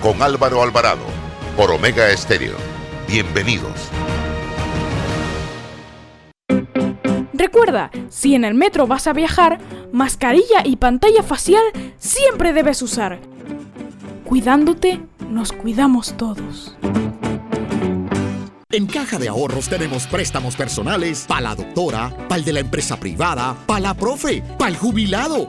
con Álvaro Alvarado por Omega Estéreo. Bienvenidos. Recuerda, si en el metro vas a viajar, mascarilla y pantalla facial siempre debes usar. Cuidándote, nos cuidamos todos. En Caja de Ahorros tenemos préstamos personales para la doctora, para el de la empresa privada, para la profe, para el jubilado,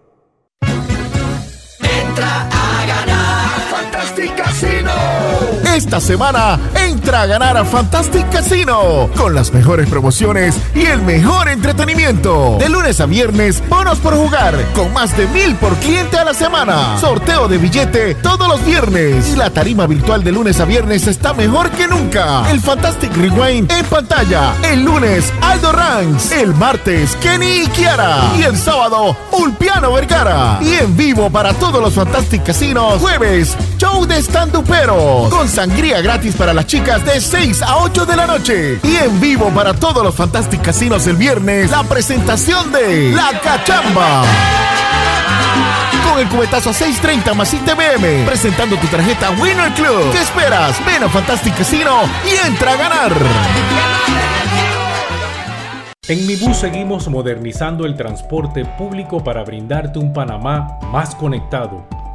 Esta semana entra a ganar a Fantastic Casino con las mejores promociones y el mejor entretenimiento. De lunes a viernes, bonos por jugar con más de mil por cliente a la semana. Sorteo de billete todos los viernes y la tarima virtual de lunes a viernes está mejor que nunca. El Fantastic Rewind en pantalla. El lunes, Aldo Ranks. El martes, Kenny y Kiara. Y el sábado, Ulpiano Vergara. Y en vivo para todos los Fantastic Casinos, jueves, show de stand-uperos con sangría gratis para las chicas de 6 a 8 de la noche. Y en vivo para todos los Fantastic Casinos el viernes, la presentación de La Cachamba. Con el cubetazo a 6.30 más ITBM, presentando tu tarjeta Winner Club. ¿Qué esperas? Ven a Fantastic Casino y entra a ganar. En Mi Bus seguimos modernizando el transporte público para brindarte un Panamá más conectado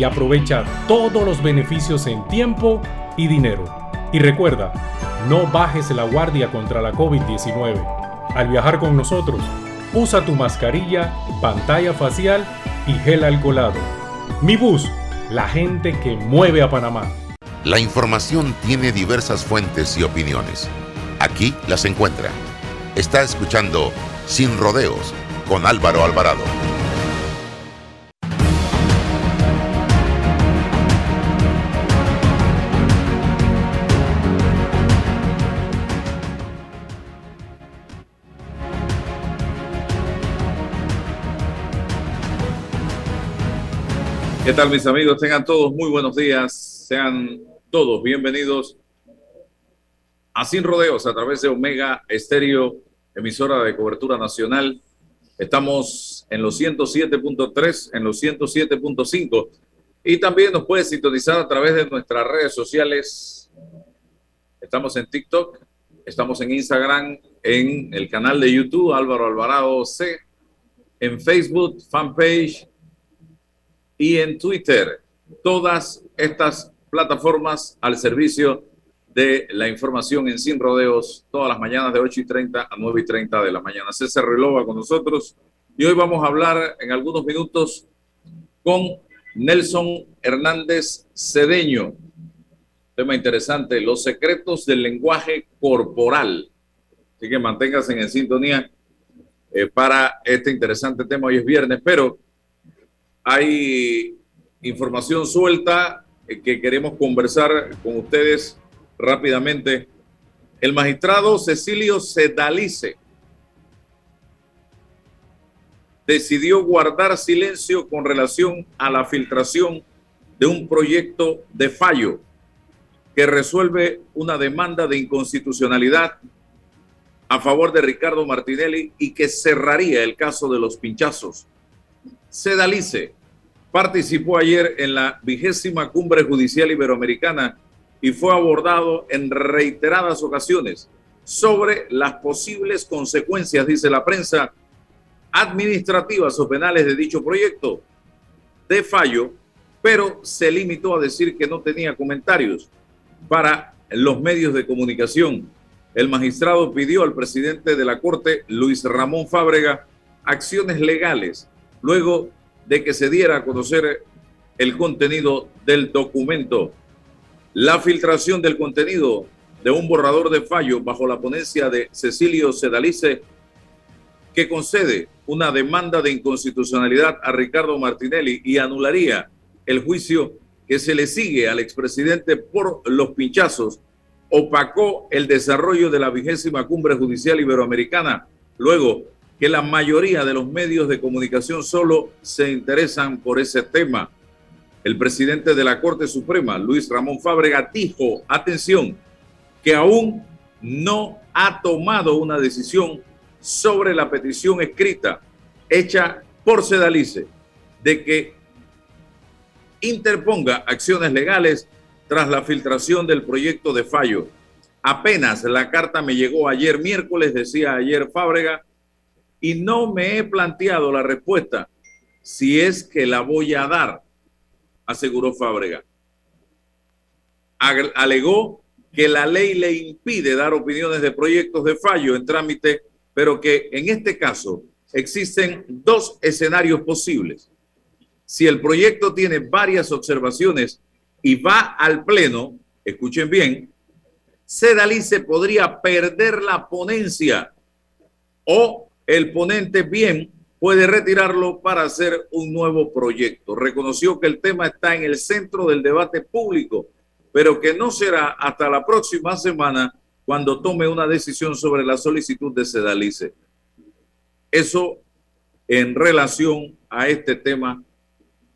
y aprovecha todos los beneficios en tiempo y dinero. Y recuerda, no bajes la guardia contra la COVID-19. Al viajar con nosotros, usa tu mascarilla, pantalla facial y gel alcoholado. Mi bus, la gente que mueve a Panamá. La información tiene diversas fuentes y opiniones. Aquí las encuentra. Está escuchando Sin Rodeos con Álvaro Alvarado. ¿Qué tal mis amigos? Tengan todos muy buenos días. Sean todos bienvenidos a Sin Rodeos a través de Omega Estéreo, emisora de cobertura nacional. Estamos en los 107.3, en los 107.5 y también nos puede sintonizar a través de nuestras redes sociales. Estamos en TikTok, estamos en Instagram, en el canal de YouTube Álvaro Alvarado C, en Facebook, fanpage y en Twitter. Todas estas plataformas al servicio de la información en Sin Rodeos, todas las mañanas de 8 y 30 a 9 y 30 de la mañana. César Relova con nosotros y hoy vamos a hablar en algunos minutos con Nelson Hernández Cedeño. Tema interesante, los secretos del lenguaje corporal. Así que manténgase en sintonía eh, para este interesante tema. Hoy es viernes, pero hay información suelta que queremos conversar con ustedes rápidamente. El magistrado Cecilio Sedalice decidió guardar silencio con relación a la filtración de un proyecto de fallo que resuelve una demanda de inconstitucionalidad a favor de Ricardo Martinelli y que cerraría el caso de los pinchazos. Sedalice participó ayer en la vigésima cumbre judicial iberoamericana y fue abordado en reiteradas ocasiones sobre las posibles consecuencias, dice la prensa, administrativas o penales de dicho proyecto de fallo, pero se limitó a decir que no tenía comentarios para los medios de comunicación. El magistrado pidió al presidente de la Corte, Luis Ramón Fábrega, acciones legales luego de que se diera a conocer el contenido del documento. La filtración del contenido de un borrador de fallo bajo la ponencia de Cecilio Sedalice, que concede una demanda de inconstitucionalidad a Ricardo Martinelli y anularía el juicio que se le sigue al expresidente por los pinchazos, opacó el desarrollo de la vigésima cumbre judicial iberoamericana, luego que la mayoría de los medios de comunicación solo se interesan por ese tema. El presidente de la Corte Suprema, Luis Ramón Fábrega, dijo, atención, que aún no ha tomado una decisión sobre la petición escrita hecha por Sedalice de que interponga acciones legales tras la filtración del proyecto de fallo. Apenas la carta me llegó ayer miércoles, decía ayer Fábrega, y no me he planteado la respuesta si es que la voy a dar, aseguró Fábrega. Alegó que la ley le impide dar opiniones de proyectos de fallo en trámite, pero que en este caso existen dos escenarios posibles. Si el proyecto tiene varias observaciones y va al Pleno, escuchen bien, Sedalice podría perder la ponencia o el ponente bien puede retirarlo para hacer un nuevo proyecto. Reconoció que el tema está en el centro del debate público pero que no será hasta la próxima semana cuando tome una decisión sobre la solicitud de Sedalice. Eso en relación a este tema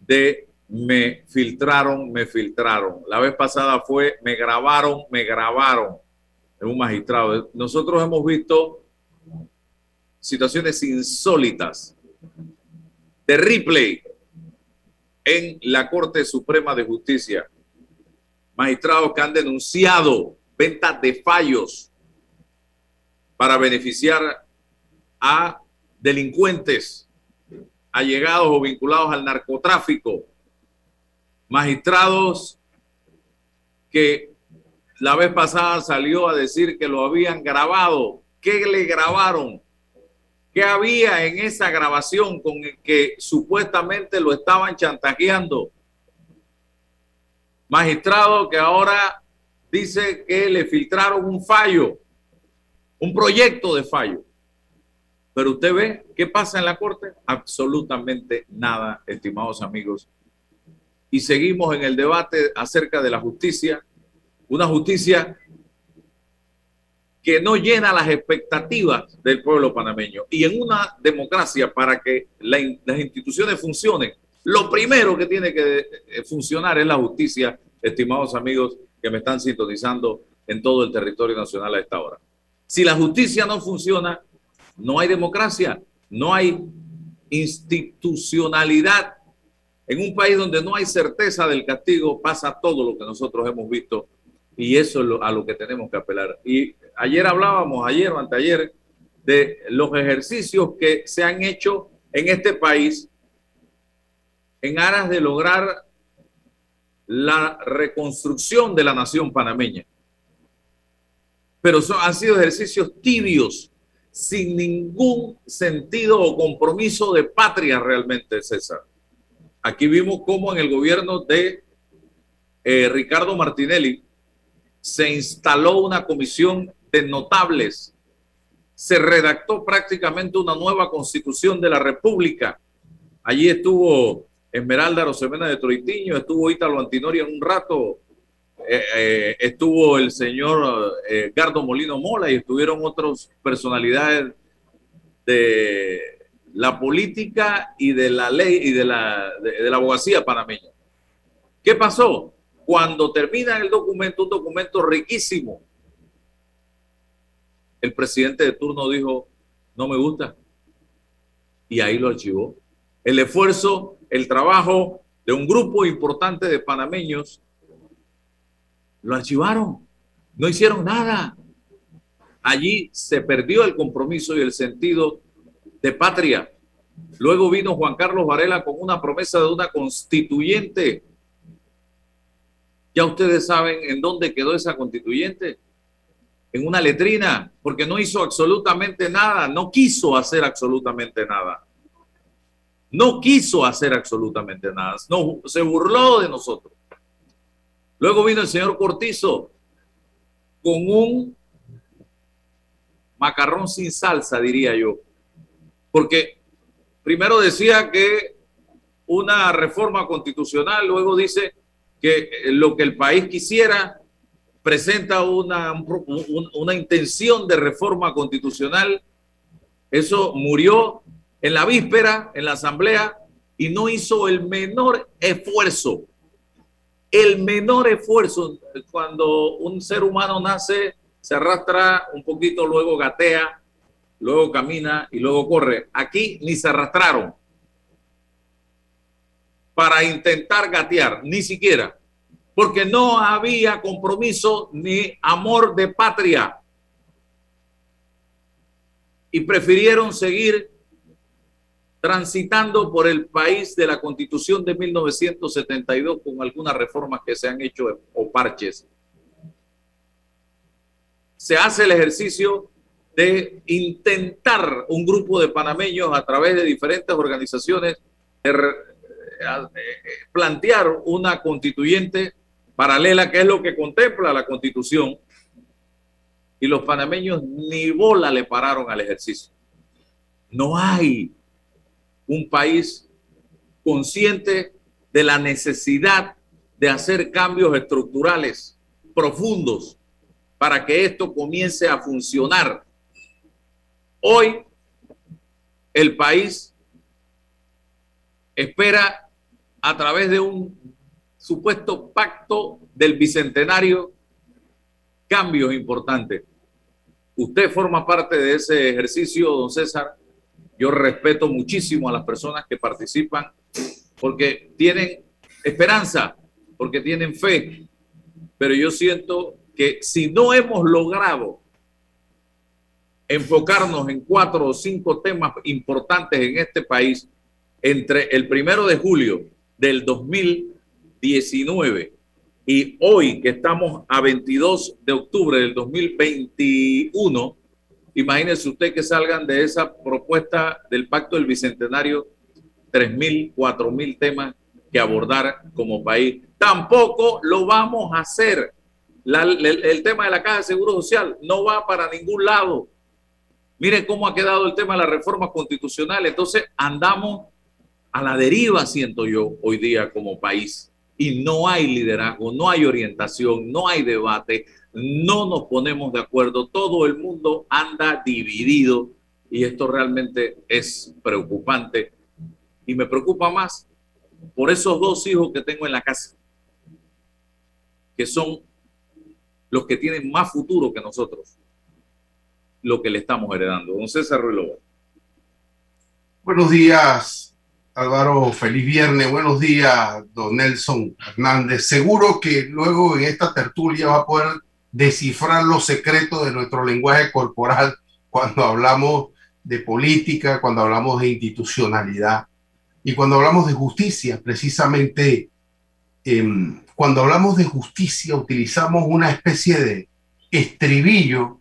de me filtraron, me filtraron. La vez pasada fue me grabaron, me grabaron en un magistrado. Nosotros hemos visto situaciones insólitas de replay en la Corte Suprema de Justicia magistrados que han denunciado ventas de fallos para beneficiar a delincuentes allegados o vinculados al narcotráfico, magistrados que la vez pasada salió a decir que lo habían grabado. ¿Qué le grabaron? ¿Qué había en esa grabación con el que supuestamente lo estaban chantajeando? magistrado que ahora dice que le filtraron un fallo, un proyecto de fallo. Pero usted ve qué pasa en la corte, absolutamente nada, estimados amigos. Y seguimos en el debate acerca de la justicia, una justicia que no llena las expectativas del pueblo panameño. Y en una democracia, para que las instituciones funcionen, lo primero que tiene que eh, funcionar es la justicia, estimados amigos que me están sintonizando en todo el territorio nacional a esta hora. Si la justicia no funciona, no hay democracia, no hay institucionalidad. En un país donde no hay certeza del castigo, pasa todo lo que nosotros hemos visto y eso es a lo que tenemos que apelar. Y ayer hablábamos, ayer o anteayer, de los ejercicios que se han hecho en este país en aras de lograr la reconstrucción de la nación panameña. Pero son, han sido ejercicios tibios, sin ningún sentido o compromiso de patria realmente, César. Aquí vimos cómo en el gobierno de eh, Ricardo Martinelli se instaló una comisión de notables, se redactó prácticamente una nueva constitución de la República. Allí estuvo Esmeralda Rosemena de Troitiño, estuvo Ítalo Antinori en un rato, eh, eh, estuvo el señor eh, Gardo Molino Mola y estuvieron otras personalidades de la política y de la ley y de la, de la abogacía panameña. ¿Qué pasó? Cuando termina el documento, un documento riquísimo, el presidente de turno dijo, no me gusta. Y ahí lo archivó. El esfuerzo, el trabajo de un grupo importante de panameños, lo archivaron. No hicieron nada. Allí se perdió el compromiso y el sentido de patria. Luego vino Juan Carlos Varela con una promesa de una constituyente. Ya ustedes saben en dónde quedó esa constituyente. En una letrina, porque no hizo absolutamente nada, no quiso hacer absolutamente nada. No quiso hacer absolutamente nada. No, se burló de nosotros. Luego vino el señor Cortizo con un macarrón sin salsa, diría yo. Porque primero decía que una reforma constitucional, luego dice que lo que el país quisiera presenta una, una intención de reforma constitucional. Eso murió en la víspera, en la asamblea, y no hizo el menor esfuerzo. El menor esfuerzo cuando un ser humano nace, se arrastra un poquito, luego gatea, luego camina y luego corre. Aquí ni se arrastraron para intentar gatear, ni siquiera, porque no había compromiso ni amor de patria. Y prefirieron seguir transitando por el país de la constitución de 1972 con algunas reformas que se han hecho o parches. Se hace el ejercicio de intentar un grupo de panameños a través de diferentes organizaciones plantear una constituyente paralela, que es lo que contempla la constitución, y los panameños ni bola le pararon al ejercicio. No hay un país consciente de la necesidad de hacer cambios estructurales profundos para que esto comience a funcionar Hoy el país espera a través de un supuesto pacto del bicentenario cambios importantes. Usted forma parte de ese ejercicio, don César. Yo respeto muchísimo a las personas que participan porque tienen esperanza, porque tienen fe. Pero yo siento que si no hemos logrado enfocarnos en cuatro o cinco temas importantes en este país entre el primero de julio del 2019 y hoy que estamos a 22 de octubre del 2021, imagínese usted que salgan de esa propuesta del Pacto del Bicentenario 3.000, 4.000 temas que abordar como país. Tampoco lo vamos a hacer. el, el tema de la Caja de Seguro Social no va para ningún lado Miren cómo ha quedado el tema de la reforma constitucional. Entonces andamos a la deriva, siento yo, hoy día como país. Y no hay liderazgo, no hay orientación, no hay debate, no nos ponemos de acuerdo. Todo el mundo anda dividido y esto realmente es preocupante. Y me preocupa más por esos dos hijos que tengo en la casa, que son los que tienen más futuro que nosotros lo que le estamos heredando. Don César Ruiz Buenos días, Álvaro. Feliz viernes. Buenos días, don Nelson Hernández. Seguro que luego en esta tertulia va a poder descifrar los secretos de nuestro lenguaje corporal cuando hablamos de política, cuando hablamos de institucionalidad y cuando hablamos de justicia. Precisamente, em, cuando hablamos de justicia utilizamos una especie de estribillo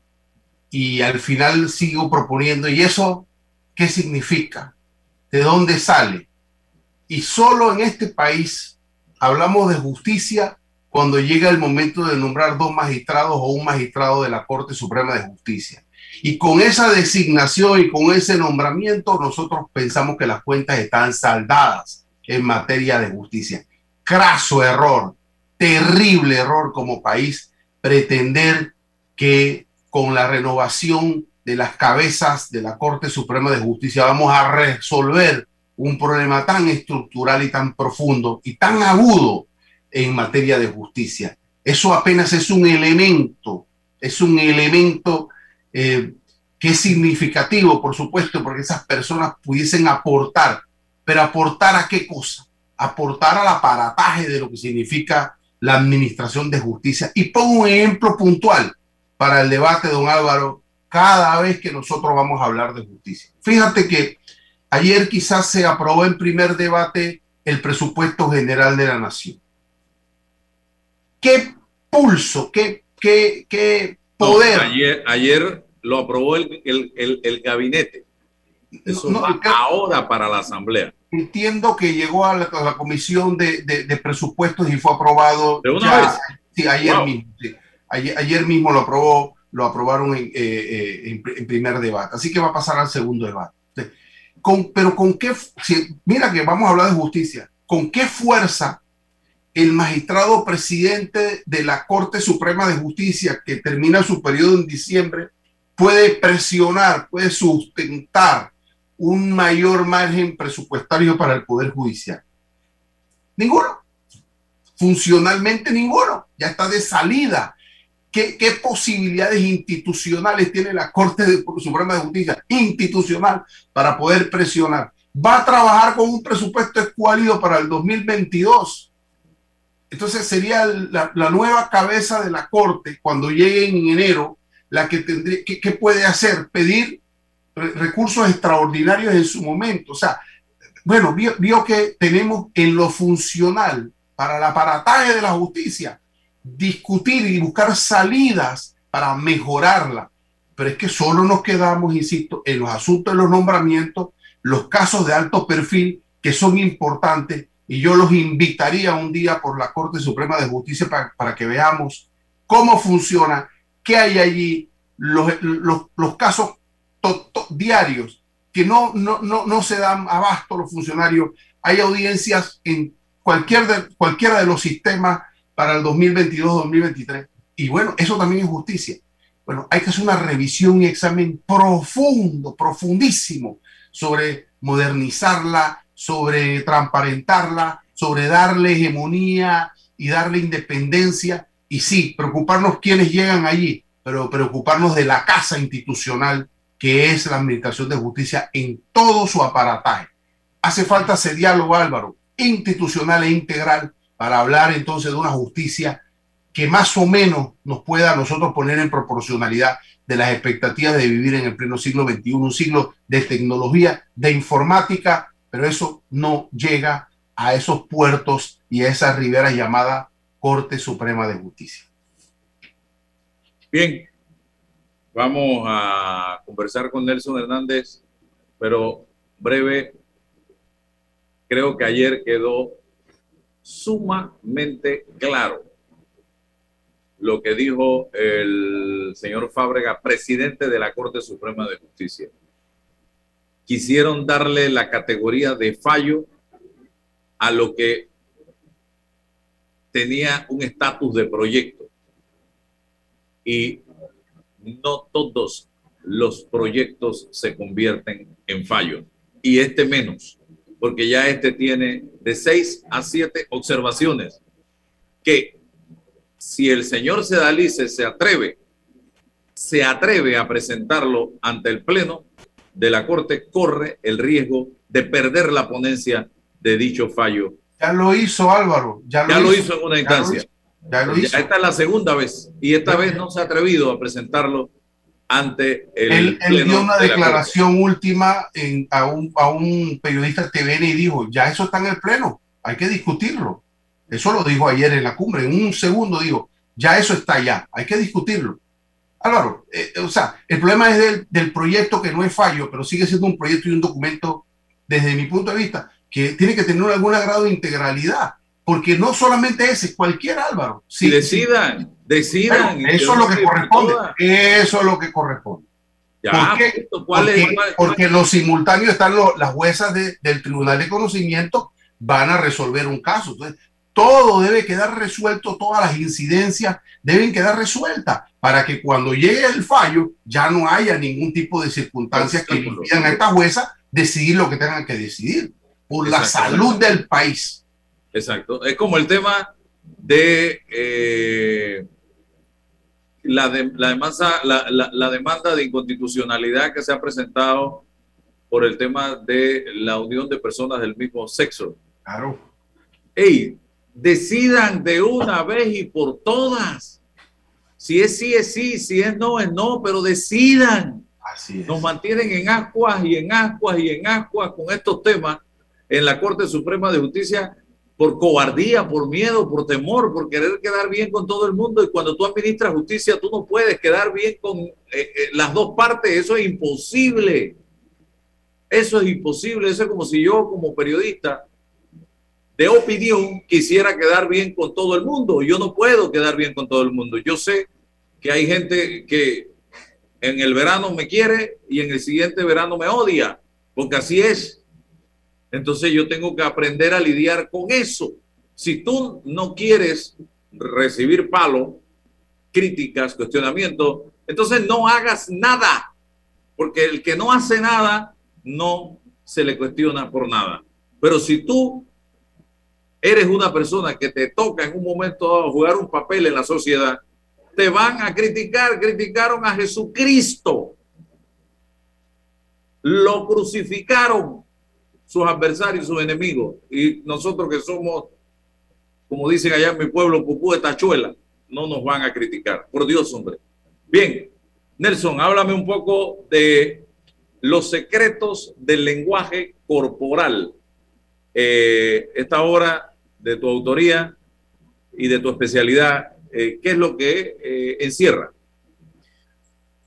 y al final sigo proponiendo, ¿y eso qué significa? ¿De dónde sale? Y solo en este país hablamos de justicia cuando llega el momento de nombrar dos magistrados o un magistrado de la Corte Suprema de Justicia. Y con esa designación y con ese nombramiento nosotros pensamos que las cuentas están saldadas en materia de justicia. Craso error, terrible error como país pretender que con la renovación de las cabezas de la Corte Suprema de Justicia vamos a resolver un problema tan estructural y tan profundo y tan agudo en materia de justicia. Eso apenas es un elemento, es un elemento eh, que es significativo, por supuesto, porque esas personas pudiesen aportar, pero aportar a qué cosa? Aportar al aparataje de lo que significa la administración de justicia. Y pongo un ejemplo puntual para el debate, don Álvaro, cada vez que nosotros vamos a hablar de justicia. Fíjate que ayer quizás se aprobó en primer debate el presupuesto general de la nación. ¿Qué pulso, qué, qué, qué poder? ayer, ayer lo aprobó el, el, el, gabinete. Eso va ahora para la Asamblea. Entiendo que llegó a la, Comisión de, de, Presupuestos y fue aprobado. ¿De una vez? Sí, ayer mismo. Ayer, mismo lo aprobó, lo aprobaron en, eh, eh, en, primer debate. Así que va a pasar al segundo debate. Con, pero con qué, mira que vamos a hablar de justicia, con qué fuerza el magistrado presidente de la Corte Suprema de Justicia, que termina su periodo en diciembre, puede presionar, puede sustentar un mayor margen presupuestario para el Poder Judicial? Ninguno. Funcionalmente ninguno. Ya está de salida. ¿Qué, posibilidades institucionales tiene la Corte Suprema de Justicia institucional para poder presionar? Va a trabajar con un presupuesto escuálido para el 2022 entonces sería la, nueva cabeza de la Corte cuando llegue en enero la que tendría, ¿qué, puede hacer? Pedir recursos extraordinarios en su momento. O sea, bueno, vio, que tenemos en lo funcional para el aparataje de la justicia discutir y buscar salidas para mejorarla. Pero es que solo nos quedamos, insisto, en los asuntos de los nombramientos, los casos de alto perfil que son importantes y yo los invitaría un día por la Corte Suprema de Justicia para, que veamos cómo funciona, qué hay allí, los, los, casos diarios que no, no, no, no, se dan abasto los funcionarios. Hay audiencias en cualquier de, cualquiera de los sistemas para el 2022-2023. Y bueno, eso también es justicia. Bueno, hay que hacer una revisión y examen profundo, profundísimo sobre modernizarla, sobre transparentarla, sobre darle hegemonía y darle independencia. Y sí, preocuparnos quienes llegan allí, pero preocuparnos de la casa institucional que es la Administración de Justicia en todo su aparataje. Hace falta ese diálogo, Álvaro, institucional e integral para hablar entonces de una justicia que más o menos nos pueda a nosotros poner en proporcionalidad de las expectativas de vivir en el pleno siglo XXI, un siglo de tecnología, de informática, pero eso no llega a esos puertos y a esa ribera llamada Corte Suprema de Justicia. Bien, vamos a conversar con Nelson Hernández, pero breve. Creo que ayer quedó sumamente claro lo que dijo el señor Fábrega, presidente de la Corte Suprema de Justicia quisieron darle la categoría de fallo a lo que tenía un estatus de proyecto. Y no todos los proyectos se convierten en fallo. Y este menos, porque ya este tiene de seis a siete observaciones que si el señor Sedalice se atreve, se atreve a presentarlo ante el Pleno, de la Corte corre el riesgo de perder la ponencia de dicho fallo. Ya lo hizo Álvaro. Ya lo, hizo, en una instancia. Ya lo hizo. esta es la segunda vez y esta vez no se ha atrevido a presentarlo ante el. Él, él dio una declaración última en, a, un, a un periodista TVN y dijo: Ya eso está en el Pleno, hay que discutirlo. Eso lo dijo ayer en la cumbre. En un segundo dijo: Ya eso está ya, hay que discutirlo. Álvaro, eh, o sea, el problema es del, proyecto que no es fallo, pero sigue siendo un proyecto y un documento, desde mi punto de vista, que tiene que tener algún grado de integralidad, porque no solamente ese, es cualquier Álvaro. Si decidan, decidan. eso es lo que corresponde. Eso es lo que corresponde. ¿Por qué? porque, los simultáneos están las juezas del Tribunal de Conocimiento van a resolver un caso. Entonces, todo debe quedar resuelto, todas las incidencias deben quedar resueltas para que cuando llegue el fallo ya no haya ningún tipo de circunstancias que impidan a esta jueza decidir lo que tengan que decidir por la salud del país. Exacto. Es como el tema de eh, la, la, demanda, la, la, demanda de inconstitucionalidad que se ha presentado por el tema de la unión de personas del mismo sexo. Claro. Ey, decidan de una vez y por todas. Si es sí, es sí, si es no, es no, pero decidan. Así es. Nos mantienen en ascuas y en ascuas y en ascuas con estos temas en la Corte Suprema de Justicia por cobardía, por miedo, por temor, por querer quedar bien con todo el mundo. Y cuando tú administras justicia, tú no puedes quedar bien con eh, eh, las dos partes. Eso es imposible. Eso es imposible. Eso es como si yo, como periodista de opinión, quisiera quedar bien con todo el mundo. Yo no puedo quedar bien con todo el mundo. Yo sé que hay gente que en el verano me quiere y en el siguiente verano me odia, porque así es. Entonces yo tengo que aprender a lidiar con eso. Si tú no quieres recibir palo, críticas, cuestionamiento, entonces no hagas nada, porque el que no hace nada no se le cuestiona por nada. Pero si tú eres una persona que te toca en un momento jugar un papel en la sociedad, te van a criticar. Criticaron a Jesucristo. Lo crucificaron sus adversarios, sus enemigos. Y nosotros que somos, como dicen allá en mi pueblo, pupú de tachuela, no nos van a criticar. Por Dios, hombre. Bien, Nelson, háblame un poco de los secretos del lenguaje corporal. Eh, esta obra de tu autoría y de tu especialidad, eh, ¿qué es lo que eh, encierra?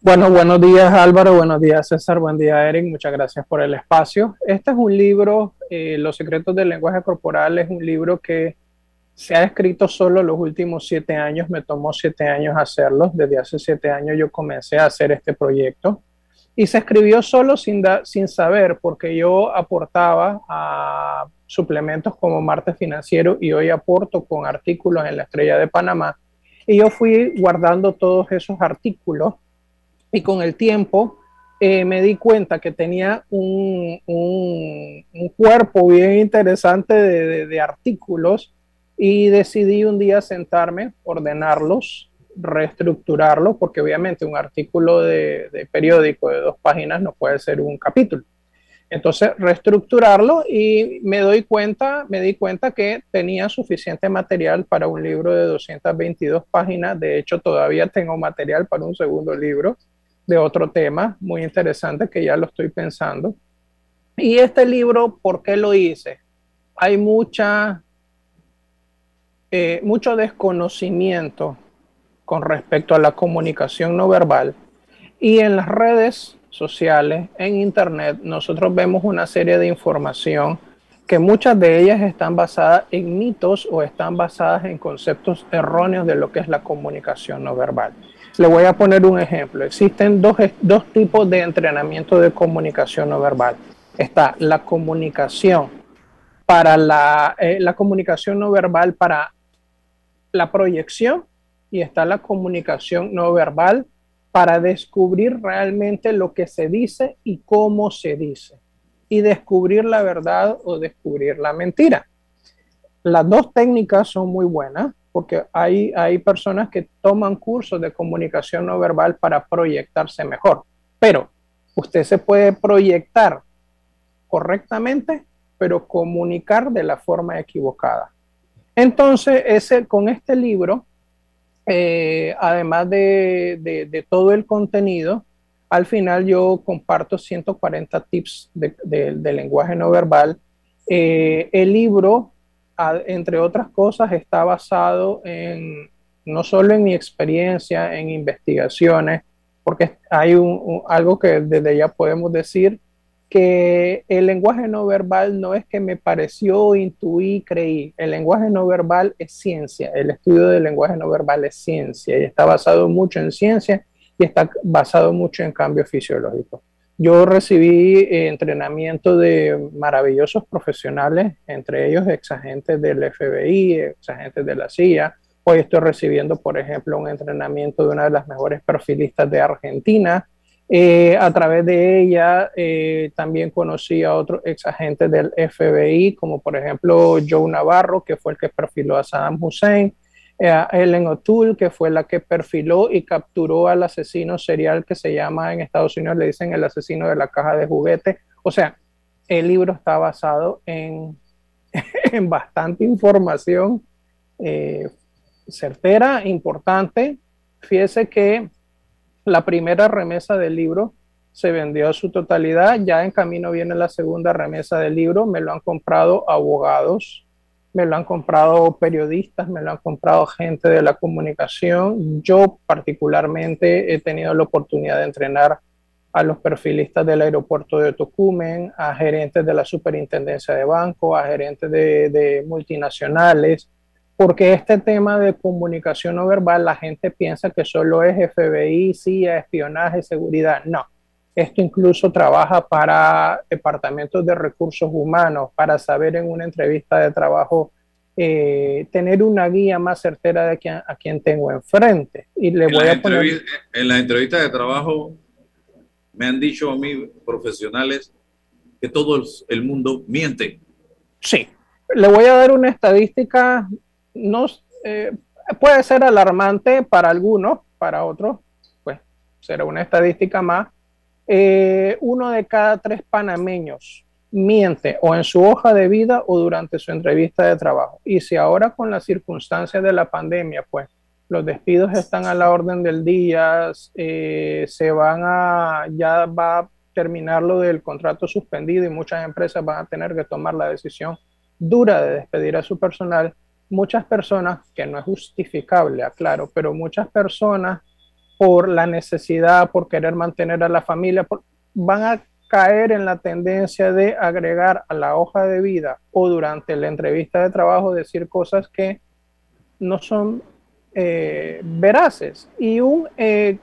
Bueno, buenos días Álvaro, buenos días César, buen día Eric, muchas gracias por el espacio. Este es un libro, eh, Los secretos del lenguaje corporal, es un libro que se ha escrito solo los últimos siete años, me tomó siete años hacerlo, desde hace siete años yo comencé a hacer este proyecto. Y se escribió solo sin, sin saber porque yo aportaba a suplementos como Martes Financiero y hoy aporto con artículos en la Estrella de Panamá. Y yo fui guardando todos esos artículos y con el tiempo eh, me di cuenta que tenía un, un, cuerpo bien interesante de, de, artículos y decidí un día sentarme, ordenarlos, reestructurarlos, porque obviamente un artículo de, de, periódico de dos páginas no puede ser un capítulo. Entonces, reestructurarlo y me doy cuenta, me di cuenta que tenía suficiente material para un libro de 222 páginas. De hecho, todavía tengo material para un segundo libro de otro tema muy interesante que ya lo estoy pensando. Y este libro, ¿por qué lo hice? Hay mucha, eh, mucho desconocimiento con respecto a la comunicación no verbal. Y en las redes sociales, en Internet, nosotros vemos una serie de información que muchas de ellas están basadas en mitos o están basadas en conceptos erróneos de lo que es la comunicación no verbal. Le voy a poner un ejemplo. Existen dos, dos tipos de entrenamiento de comunicación no verbal. Está la comunicación para la, eh, la comunicación no verbal para la proyección y está la comunicación no verbal para descubrir realmente lo que se dice y cómo se dice y descubrir la verdad o descubrir la mentira. Las dos técnicas son muy buenas porque hay, hay personas que toman cursos de comunicación no verbal para proyectarse mejor, pero usted se puede proyectar correctamente, pero comunicar de la forma equivocada. Entonces, ese, con este libro, eh, además de, de, todo el contenido, al final yo comparto 140 tips de, lenguaje no verbal. Eh, el libro entre otras cosas, está basado en no solo en mi experiencia, en investigaciones, porque hay algo que desde ya podemos decir, que el lenguaje no verbal no es que me pareció, intuí, creí. El lenguaje no verbal es ciencia. El estudio del lenguaje no verbal es ciencia y está basado mucho en ciencia y está basado mucho en cambios fisiológicos. Yo recibí eh, entrenamiento de maravillosos profesionales, entre ellos exagentes del FBI, exagentes de la CIA. Hoy estoy recibiendo, por ejemplo, un entrenamiento de una de las mejores perfilistas de Argentina. Eh, a través de ella eh, también conocí a otros exagentes del FBI, como por ejemplo Joe Navarro, que fue el que perfiló a Saddam Hussein. A Ellen O'Toole, que fue la que perfiló y capturó al asesino serial que se llama en Estados Unidos, le dicen el asesino de la caja de juguete. O sea, el libro está basado en, en bastante información eh, certera, importante. Fíjese que la primera remesa del libro se vendió a su totalidad, ya en camino viene la segunda remesa del libro, me lo han comprado abogados, me lo han comprado periodistas, me lo han comprado gente de la comunicación. Yo particularmente he tenido la oportunidad de entrenar a los perfilistas del aeropuerto de Tocumen, a gerentes de la superintendencia de banco, a gerentes de, multinacionales, porque este tema de comunicación no verbal la gente piensa que solo es FBI, CIA, espionaje, seguridad. No, esto incluso trabaja para departamentos de recursos humanos, para saber en una entrevista de trabajo eh, tener una guía más certera de quién, a quien tengo enfrente. Y le voy a poner... En la entrevista de trabajo me han dicho a mí profesionales que todo el mundo miente. Sí, le voy a dar una estadística, no, eh, puede ser alarmante para algunos, para otros, pues será una estadística más. Eh, uno de cada tres panameños miente o en su hoja de vida o durante su entrevista de trabajo. Y si ahora con las circunstancias de la pandemia, pues los despidos están a la orden del día, eh, se van a, ya va a terminar lo del contrato suspendido y muchas empresas van a tener que tomar la decisión dura de despedir a su personal. Muchas personas, que no es justificable, aclaro, pero muchas personas por la necesidad, por querer mantener a la familia, van a caer en la tendencia de agregar a la hoja de vida o durante la entrevista de trabajo decir cosas que no son eh, veraces. Y un eh,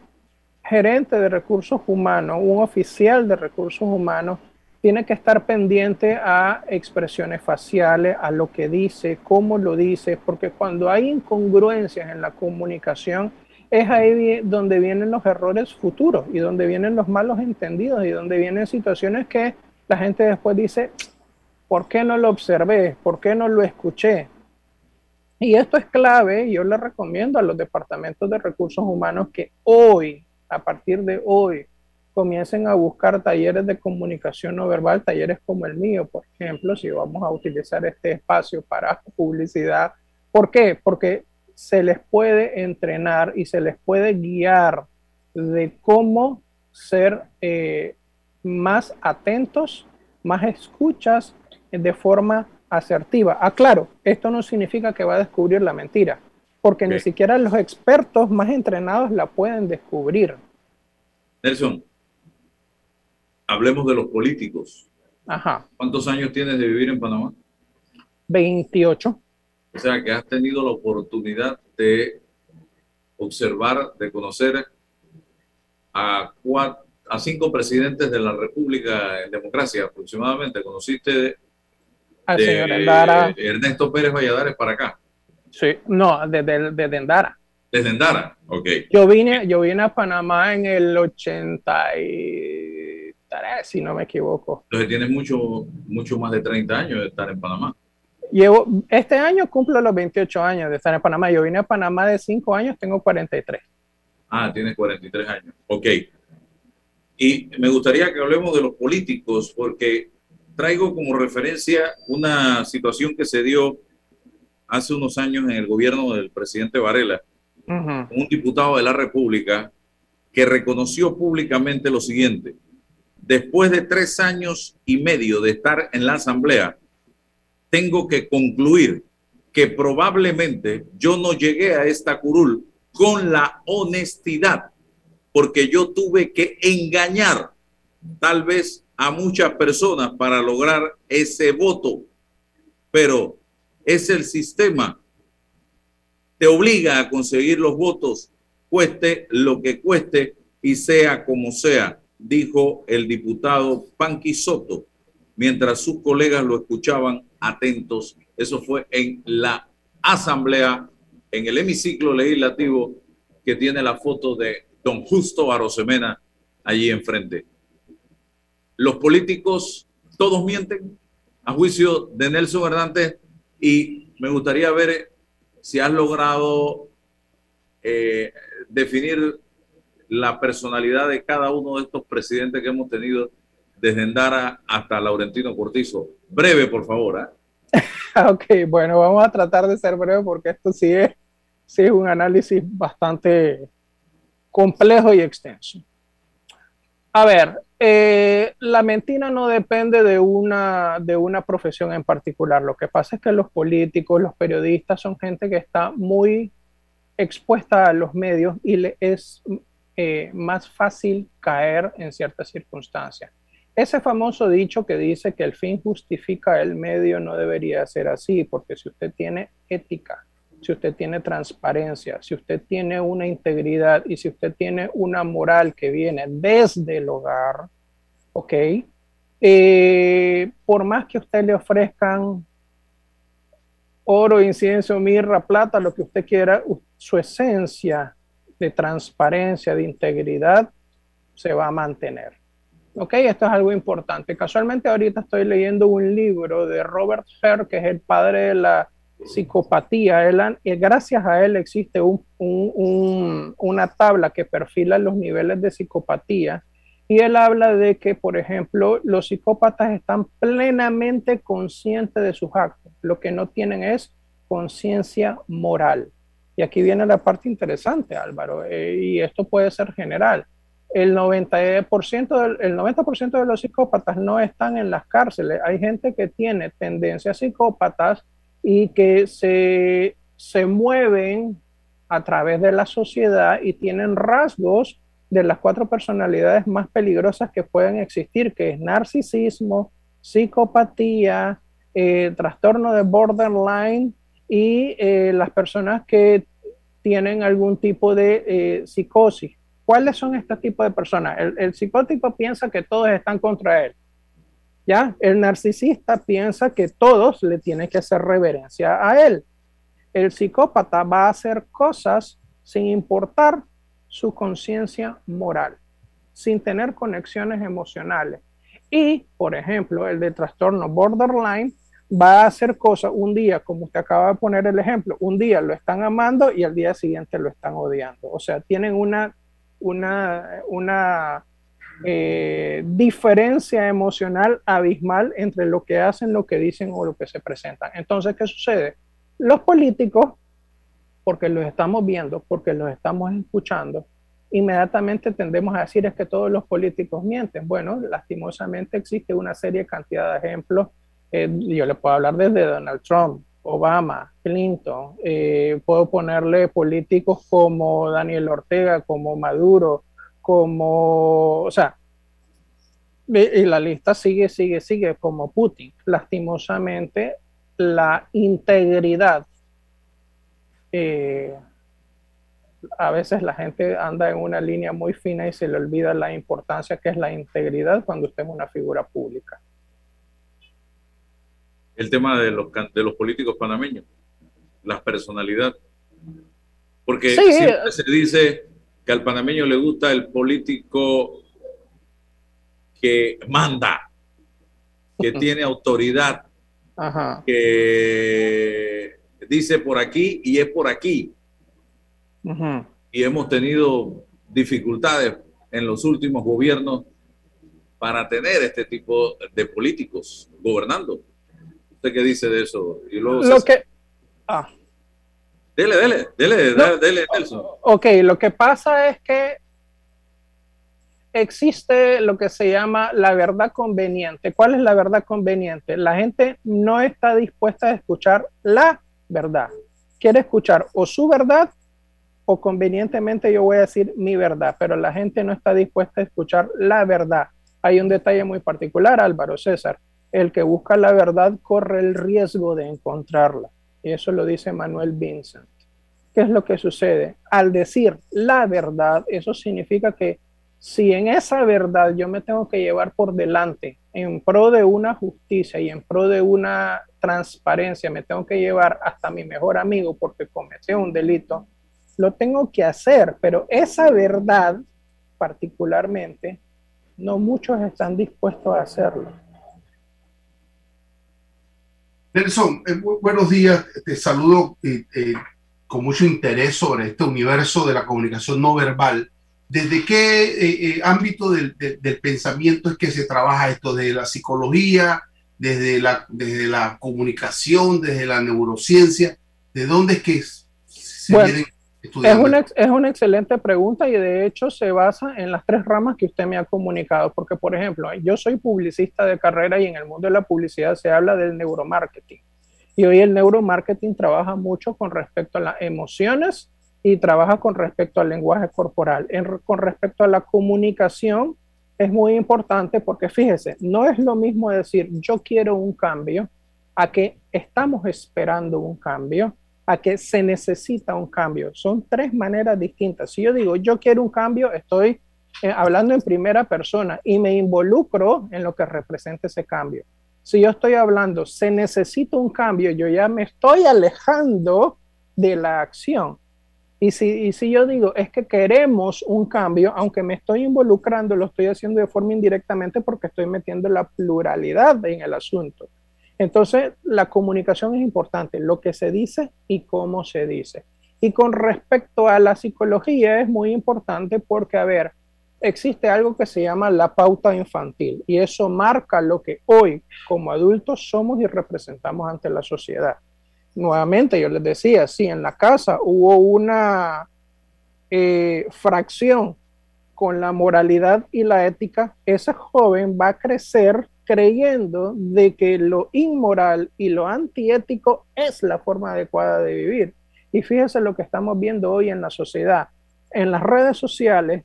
gerente de recursos humanos, un oficial de recursos humanos, tiene que estar pendiente a expresiones faciales, a lo que dice, cómo lo dice, porque cuando hay incongruencias en la comunicación, es ahí donde vienen los errores futuros y donde vienen los malos entendidos y donde vienen situaciones que la gente después dice, ¿por qué no lo observé? ¿Por qué no lo escuché? Y esto es clave, yo le recomiendo a los departamentos de recursos humanos que hoy, a partir de hoy, comiencen a buscar talleres de comunicación no verbal, talleres como el mío, por ejemplo, si vamos a utilizar este espacio para publicidad. ¿Por qué? Porque se les puede entrenar y se les puede guiar de cómo ser eh, más atentos, más escuchas de forma asertiva. Ah, claro, esto no significa que va a descubrir la mentira, porque ni siquiera los expertos más entrenados la pueden descubrir. Nelson, hablemos de los políticos. Ajá. ¿Cuántos años tienes de vivir en Panamá? 28. O sea que has tenido la oportunidad de observar, de conocer a, a cinco presidentes de la República en democracia aproximadamente. ¿Conociste al señor Endara. Ernesto Pérez Valladares para acá. Sí, no, desde, desde Endara. Desde Endara, ok. Yo vine, yo vine a Panamá en el 83, si no me equivoco. Entonces tienes mucho, mucho más de 30 años de estar en Panamá. Llevo, este año cumplo los 28 años de estar en Panamá. Yo vine a Panamá de 5 años, tengo 43. Ah, tienes 43 años. Ok. Y me gustaría que hablemos de los políticos, porque traigo como referencia una situación que se dio hace unos años en el gobierno del presidente Varela, un diputado de la República que reconoció públicamente lo siguiente. Después de tres años y medio de estar en la Asamblea, tengo que concluir que probablemente yo no llegué a esta curul con la honestidad, porque yo tuve que engañar tal vez a muchas personas para lograr ese voto, pero es el sistema. Te obliga a conseguir los votos, cueste lo que cueste y sea como sea, dijo el diputado Panqui Soto, mientras sus colegas lo escuchaban atentos. Eso fue en la asamblea, en el hemiciclo legislativo que tiene la foto de don Justo Arosemena allí enfrente los políticos todos mienten, a juicio de Nelson Hernández, y me gustaría ver si has logrado eh, definir la personalidad de cada uno de estos presidentes que hemos tenido desde Endara hasta Laurentino Cortizo. Breve, por favor. ¿eh? ok, bueno, vamos a tratar de ser breve porque esto sí es, sí es un análisis bastante complejo y extenso. A ver, eh, la mentira no depende de una, de una profesión en particular. Lo que pasa es que los políticos, los periodistas son gente que está muy expuesta a los medios y le es eh, más fácil caer en ciertas circunstancias. Ese famoso dicho que dice que el fin justifica el medio no debería ser así, porque si usted tiene ética, si usted tiene transparencia, si usted tiene una integridad y si usted tiene una moral que viene desde el hogar, ¿ok? Eh, por más que usted le ofrezcan oro, incienso, mirra, plata, lo que usted quiera, su esencia de transparencia, de integridad, se va a mantener. ¿Ok? Esto es algo importante. Casualmente ahorita estoy leyendo un libro de Robert Herr, que es el padre de la psicopatía. Él, y gracias a él existe una tabla que perfila los niveles de psicopatía. Y él habla de que, por ejemplo, los psicópatas están plenamente conscientes de sus actos. Lo que no tienen es conciencia moral. Y aquí viene la parte interesante, Álvaro, eh, y esto puede ser general. El 90%, el 90 de los psicópatas no están en las cárceles. Hay gente que tiene tendencias psicópatas y que se, se mueven a través de la sociedad y tienen rasgos de las cuatro personalidades más peligrosas que pueden existir, que es narcisismo, psicopatía, eh, trastorno de borderline y eh, las personas que tienen algún tipo de eh, psicosis. ¿Cuáles son estos tipos de personas? El, el psicótico piensa que todos están contra él. ¿ya? El narcisista piensa que todos le tienen que hacer reverencia a él. El psicópata va a hacer cosas sin importar su conciencia moral, sin tener conexiones emocionales. Y, por ejemplo, el de trastorno borderline va a hacer cosas un día, como usted acaba de poner el ejemplo, un día lo están amando y al día siguiente lo están odiando. O sea, tienen una, una, una eh, diferencia emocional abismal entre lo que hacen, lo que dicen o lo que se presentan. Entonces, ¿qué sucede? Los políticos, porque los estamos viendo, porque los estamos escuchando, inmediatamente tendemos a decir es que todos los políticos mienten. Bueno, lastimosamente existe una serie cantidad de ejemplos. Eh, yo le puedo hablar desde Donald Trump, Obama, Clinton, eh, puedo ponerle políticos como Daniel Ortega, como Maduro, como, o sea, y la lista sigue, sigue, sigue como Putin. Lastimosamente, la integridad, eh, a veces la gente anda en una línea muy fina y se le olvida la importancia que es la integridad cuando usted es una figura pública. El tema de los, de los políticos panameños, la personalidad. Porque siempre se dice, que al panameño le gusta el político que manda, que tiene autoridad, que dice por aquí y es por aquí. Y hemos tenido dificultades en los últimos gobiernos para tener este tipo de políticos gobernando. ¿Usted qué dice de eso? Y luego Lo que... Ah. Dele, dele, dele, dele, Nelson. Ok, lo que pasa es que existe lo que se llama la verdad conveniente. ¿Cuál es la verdad conveniente? La gente no está dispuesta a escuchar la verdad. Quiere escuchar o su verdad o convenientemente yo voy a decir mi verdad, pero la gente no está dispuesta a escuchar la verdad. Hay un detalle muy particular, Álvaro César. El que busca la verdad corre el riesgo de encontrarla. Y eso lo dice Manuel Vincent. ¿Qué es lo que sucede? Al decir la verdad, eso significa que si en esa verdad yo me tengo que llevar por delante en pro de una justicia y en pro de una transparencia, me tengo que llevar hasta mi mejor amigo porque cometió un delito, lo tengo que hacer, pero esa verdad particularmente, no muchos están dispuestos a hacerlo. Nelson, eh, buenos días, te saludo. Eh, con mucho interés sobre este universo de la comunicación no verbal. ¿Desde qué eh, eh, ámbito del, del, pensamiento es que se trabaja esto? ¿Desde la psicología? ¿Desde la, desde la comunicación? ¿Desde la neurociencia? ¿De dónde es que se bueno, es una, es una excelente pregunta y de hecho se basa en las tres ramas que usted me ha comunicado, porque por ejemplo, yo soy publicista de carrera y en el mundo de la publicidad se habla del neuromarketing. Y hoy el neuromarketing trabaja mucho con respecto a las emociones y trabaja con respecto al lenguaje corporal. con respecto a la comunicación, es muy importante porque fíjese, no es lo mismo decir yo quiero un cambio a que estamos esperando un cambio a que se necesita un cambio. Son tres maneras distintas. Si yo digo, yo quiero un cambio, estoy eh, hablando en primera persona y me involucro en lo que representa ese cambio. Si yo estoy hablando, se necesita un cambio, yo ya me estoy alejando de la acción. Y si, y si yo digo, es que queremos un cambio, aunque me estoy involucrando, lo estoy haciendo de forma indirectamente porque estoy metiendo la pluralidad en el asunto. Entonces, la comunicación es importante, lo que se dice y cómo se dice. Y con respecto a la psicología es muy importante porque, a ver, existe algo que se llama la pauta infantil y eso marca lo que hoy como adultos somos y representamos ante la sociedad. Nuevamente, yo les decía, si en la casa hubo una eh, fracción con la moralidad y la ética, ese joven va a crecer creyendo de que lo inmoral y lo antiético es la forma adecuada de vivir. Y fíjese lo que estamos viendo hoy en la sociedad. En las redes sociales,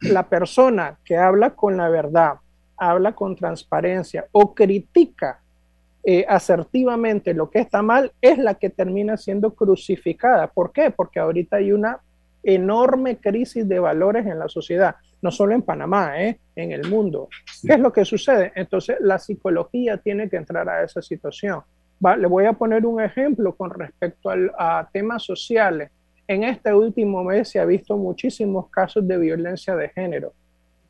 la persona que habla con la verdad, habla con transparencia o critica eh, asertivamente lo que está mal, es la que termina siendo crucificada. ¿Por qué? Porque ahorita hay una enorme crisis de valores en la sociedad no solo en Panamá, ¿eh? en el mundo. ¿Qué es lo que sucede? Entonces la psicología tiene que entrar a esa situación. le voy a poner un ejemplo con respecto a temas sociales. En este último mes se ha visto muchísimos casos de violencia de género.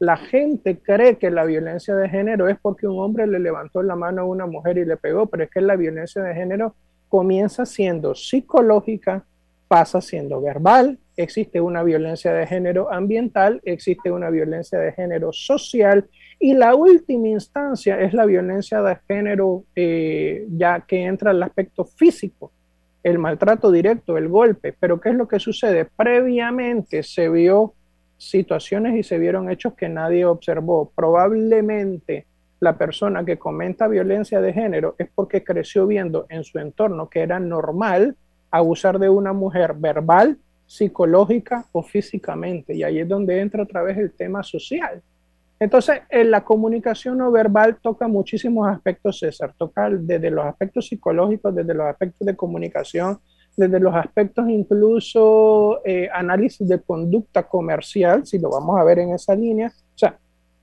La gente cree que la violencia de género es porque un hombre le levantó la mano a una mujer y le pegó, pero es que la violencia de género comienza siendo psicológica, pasa siendo verbal, existe una violencia de género ambiental, existe una violencia de género social y la última instancia es la violencia de género eh, ya que entra el aspecto físico, el maltrato directo, el golpe. Pero ¿qué es lo que sucede? Previamente se vio situaciones y se vieron hechos que nadie observó. Probablemente la persona que comenta violencia de género es porque creció viendo en su entorno que era normal abusar de una mujer verbal, psicológica o físicamente. Y ahí es donde entra otra vez el tema social. Entonces, en la comunicación no verbal toca muchísimos aspectos, César. Toca desde los aspectos psicológicos, desde los aspectos de comunicación, desde los aspectos incluso eh, análisis de conducta comercial, si lo vamos a ver en esa línea. O sea,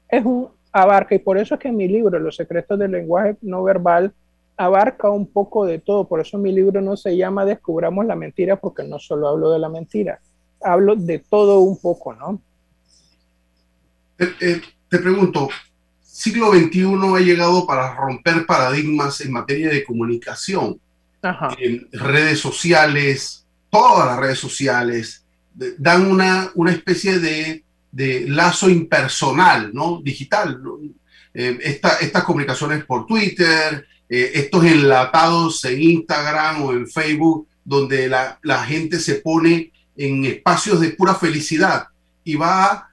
es un abarca y por eso es que en mi libro, Los secretos del lenguaje no verbal, abarca un poco de todo. Por eso mi libro no se llama Descubramos la mentira, porque no solo hablo de la mentira, hablo de todo un poco, ¿no? Eh, eh, te pregunto, siglo XXI ha llegado para romper paradigmas en materia de comunicación. En redes sociales, todas las redes sociales, dan una, una especie de, de, lazo impersonal, ¿no? Digital. Eh, estas comunicaciones por Twitter, eh, estos enlatados en Instagram o en Facebook, donde la, gente se pone en espacios de pura felicidad y va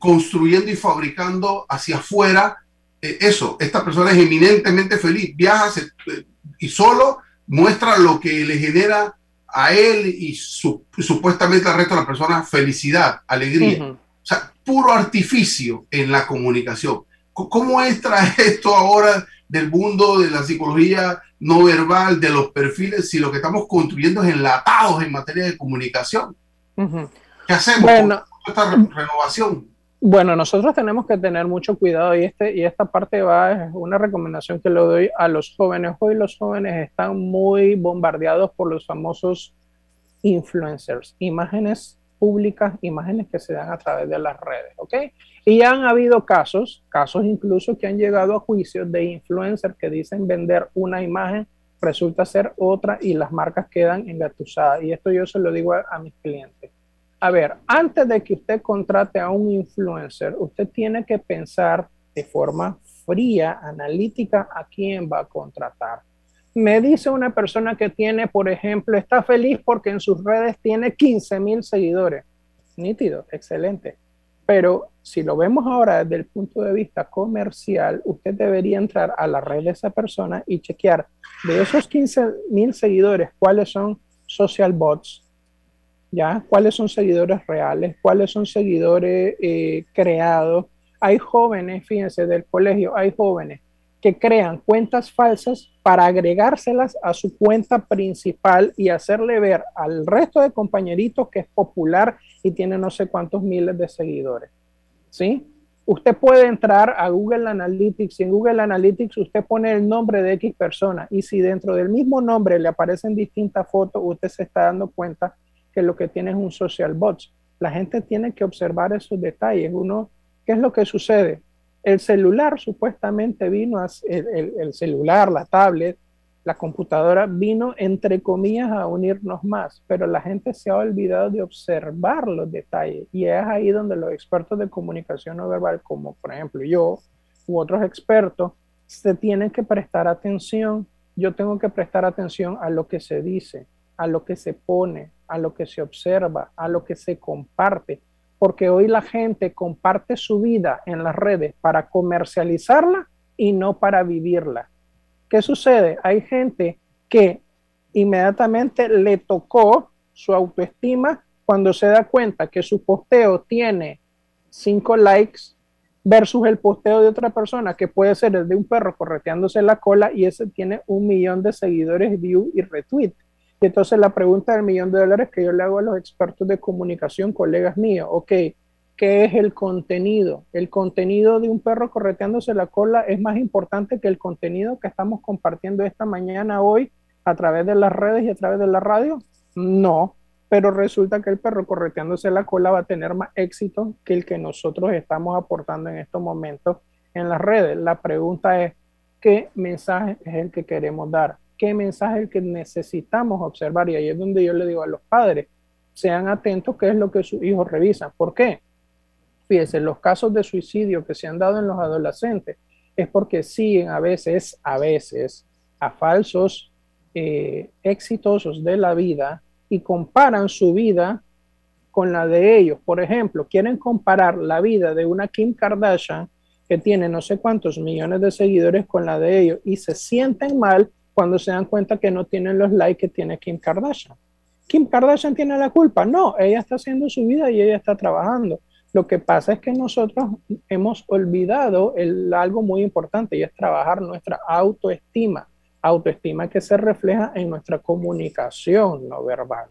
construyendo y fabricando hacia afuera eh, eso. Esta persona es eminentemente feliz, viaja eh, y solo muestra lo que le genera a él y supuestamente al resto de la persona felicidad, alegría. O sea, puro artificio en la comunicación. ¿Cómo extrae esto ahora del mundo de la psicología no verbal, de los perfiles, si lo que estamos construyendo es enlatados en materia de comunicación. ¿Qué hacemos bueno, con esta renovación? Bueno, nosotros tenemos que tener mucho cuidado y, este, y esta parte va, es una recomendación que le doy a los jóvenes. Hoy los jóvenes están muy bombardeados por los famosos influencers, imágenes públicas, imágenes que se dan a través de las redes, ¿ok? Y han habido casos, casos incluso que han llegado a juicios de influencers que dicen vender una imagen resulta ser otra y las marcas quedan engatusadas. Y esto yo se lo digo a, mis clientes. A ver, antes de que usted contrate a un influencer, usted tiene que pensar de forma fría, analítica, a quién va a contratar. Me dice una persona que tiene, por ejemplo, está feliz porque en sus redes tiene 15 mil seguidores. Nítido, excelente. Pero si lo vemos ahora desde el punto de vista comercial, usted debería entrar a la red de esa persona y chequear de esos 15 mil seguidores, cuáles son social bots, ¿ya? ¿Cuáles son seguidores reales? ¿Cuáles son seguidores eh, creados? Hay jóvenes, fíjense, del colegio, hay jóvenes que crean cuentas falsas para agregárselas a su cuenta principal y hacerle ver al resto de compañeritos que es popular y tiene no sé cuántos miles de seguidores. ¿Sí? Usted puede entrar a Google Analytics y en Google Analytics usted pone el nombre de X persona y si dentro del mismo nombre le aparecen distintas fotos, usted se está dando cuenta que lo que tiene es un social bot. La gente tiene que observar esos detalles. Uno, ¿qué es lo que sucede? El celular supuestamente vino, el, celular, la tablet, la computadora vino entre comillas a unirnos más, pero la gente se ha olvidado de observar los detalles y es ahí donde los expertos de comunicación no verbal, como por ejemplo yo u otros expertos, se tienen que prestar atención. Yo tengo que prestar atención a lo que se dice, a lo que se pone, a lo que se observa, a lo que se comparte, porque hoy la gente comparte su vida en las redes para comercializarla y no para vivirla. ¿Qué sucede? Hay gente que inmediatamente le tocó su autoestima cuando se da cuenta que su posteo tiene cinco likes versus el posteo de otra persona que puede ser el de un perro correteándose la cola y ese tiene un millón de seguidores, view y retweet. Y entonces la pregunta del millón de dólares que yo le hago a los expertos de comunicación, colegas míos, ok, ¿qué es el contenido? El contenido de un perro correteándose la cola es más importante que el contenido que estamos compartiendo esta mañana, hoy, a través de las redes y a través de la radio. No, pero resulta que el perro correteándose la cola va a tener más éxito que el que nosotros estamos aportando en estos momentos en las redes. La pregunta es, ¿qué mensaje es el que queremos dar? qué mensaje es el que necesitamos observar. Y ahí es donde yo le digo a los padres, sean atentos qué es lo que sus hijos revisan. ¿Por qué? Fíjense, los casos de suicidio que se han dado en los adolescentes es porque siguen a veces, a veces, a falsos eh, exitosos de la vida y comparan su vida con la de ellos. Por ejemplo, quieren comparar la vida de una Kim Kardashian que tiene no sé cuántos millones de seguidores con la de ellos y se sienten mal cuando se dan cuenta que no tienen los likes que tiene Kim Kardashian. Kim Kardashian tiene la culpa. No, ella está haciendo su vida y ella está trabajando. Lo que pasa es que nosotros hemos olvidado el, algo muy importante y es trabajar nuestra autoestima. Autoestima que se refleja en nuestra comunicación no verbal.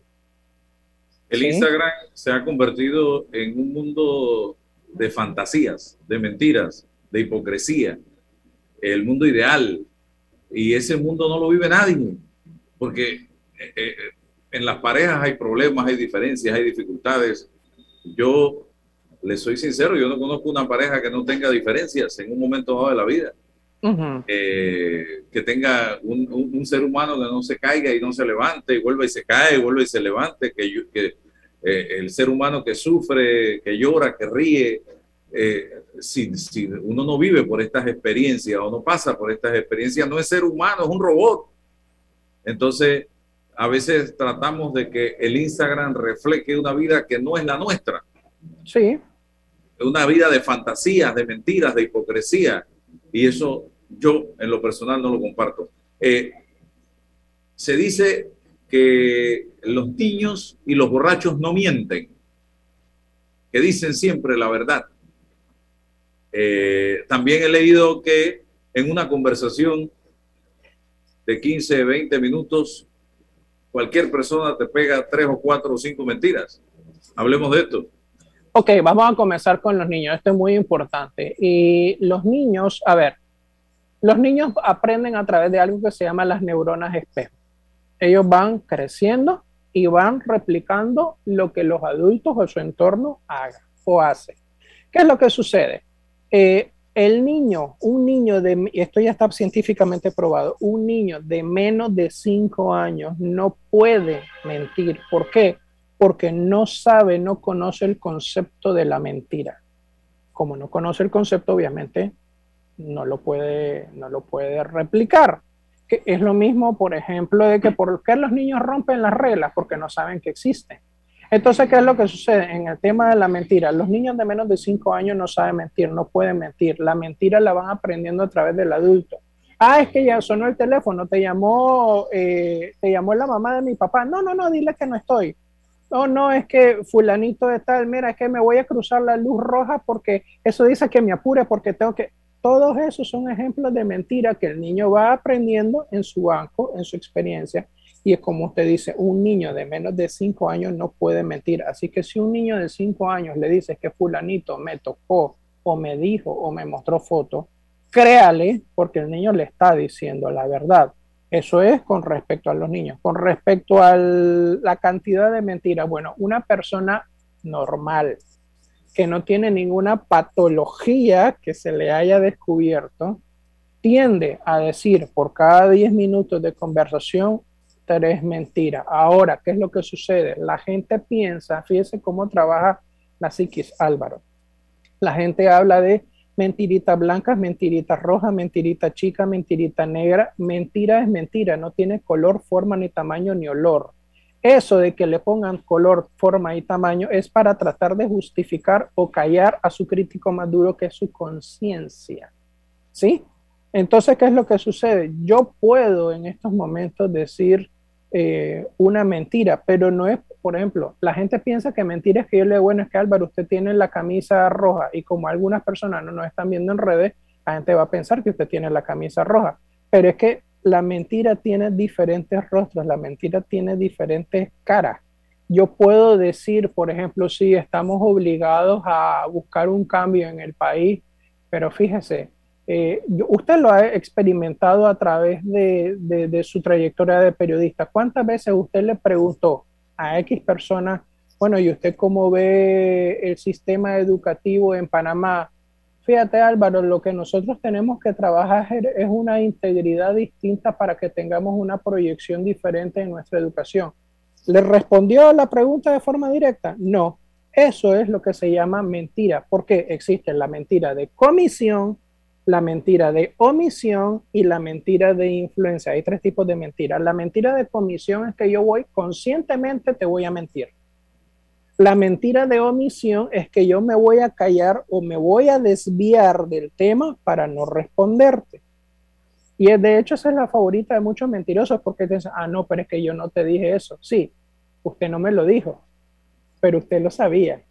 El Instagram se ha convertido en un mundo de fantasías, de mentiras, de hipocresía. El mundo ideal, y ese mundo no lo vive nadie, porque eh, eh, en las parejas hay problemas, hay diferencias, hay dificultades. Yo le soy sincero, yo no conozco una pareja que no tenga diferencias en un momento dado de la vida. Eh, que tenga un, ser humano que no se caiga y no se levante, y vuelva y se cae, y vuelva y se levante, que, que el ser humano que sufre, que llora, que ríe, eh, si, uno no vive por estas experiencias o no pasa por estas experiencias, no es ser humano, es un robot. Entonces, a veces tratamos de que el Instagram refleje una vida que no es la nuestra. Sí. Una vida de fantasías, de mentiras, de hipocresía. Y eso yo en lo personal no lo comparto. Eh, se dice que los niños y los borrachos no mienten, que dicen siempre la verdad. Eh, también he leído que en una conversación de 15, 20 minutos, cualquier persona te pega tres o cuatro o cinco mentiras. Hablemos de esto. Ok, vamos a comenzar con los niños. Esto es muy importante. Y los niños, a ver, los niños aprenden a través de algo que se llama las neuronas espejo. Ellos van creciendo y van replicando lo que los adultos o su entorno hagan o hacen. ¿Qué es lo que sucede? Eh, El niño, un niño de, esto ya está científicamente probado, un niño de menos de 5 años no puede mentir. ¿Por qué? Porque no sabe, no conoce el concepto de la mentira. Como no conoce el concepto, obviamente no lo puede, no lo puede replicar. Que es lo mismo, por ejemplo, de que por qué los niños rompen las reglas, porque no saben que existen. Entonces, ¿qué es lo que sucede en el tema de la mentira? Los niños de menos de 5 años no saben mentir, no pueden mentir. La mentira la van aprendiendo a través del adulto. Ah, es que ya sonó el teléfono, te llamó, eh, te llamó la mamá de mi papá. No, no, no, dile que no estoy. No, no, es que fulanito de tal, mira, es que me voy a cruzar la luz roja porque eso dice que me apure porque tengo que... Todos esos son ejemplos de mentira que el niño va aprendiendo en su banco, en su experiencia, y es como usted dice, un niño de menos de 5 años no puede mentir. Así que si un niño de 5 años le dice que fulanito me tocó o me dijo o me mostró foto, créale porque el niño le está diciendo la verdad. Eso es con respecto a los niños. Con respecto a la cantidad de mentiras, bueno, una persona normal que no tiene ninguna patología que se le haya descubierto, tiende a decir por cada 10 minutos de conversación es mentira. Ahora, ¿qué es lo que sucede? La gente piensa, fíjese cómo trabaja la psiquis Álvaro. La gente habla de mentiritas blancas, mentiritas rojas, mentirita chica, mentirita negra. Mentira es mentira, no tiene color, forma, ni tamaño, ni olor. Eso de que le pongan color, forma y tamaño es para tratar de justificar o callar a su crítico más duro que es su conciencia. ¿Sí? Entonces, ¿qué es lo que sucede? Yo puedo en estos momentos decir, eh, una mentira, pero no es, por ejemplo, la gente piensa que mentira es que yo le digo, bueno, es que Álvaro, usted tiene la camisa roja y como algunas personas no nos están viendo en redes, la gente va a pensar que usted tiene la camisa roja, pero es que la mentira tiene diferentes rostros, la mentira tiene diferentes caras. Yo puedo decir, por ejemplo, si estamos obligados a buscar un cambio en el país, pero fíjese, eh, usted lo ha experimentado a través de, su trayectoria de periodista. ¿Cuántas veces usted le preguntó a X persona, bueno, ¿y usted cómo ve el sistema educativo en Panamá? Fíjate Álvaro, lo que nosotros tenemos que trabajar es una integridad distinta para que tengamos una proyección diferente en nuestra educación. ¿Le respondió a la pregunta de forma directa? No. Eso es lo que se llama mentira, porque existe la mentira de comisión, la mentira de omisión y la mentira de influencia. Hay tres tipos de mentiras. La mentira de comisión es que yo voy conscientemente te voy a mentir. La mentira de omisión es que yo me voy a callar o me voy a desviar del tema para no responderte. Y de hecho esa es la favorita de muchos mentirosos porque dicen, ah, no, pero es que yo no te dije eso. Sí, usted no me lo dijo, pero usted lo sabía.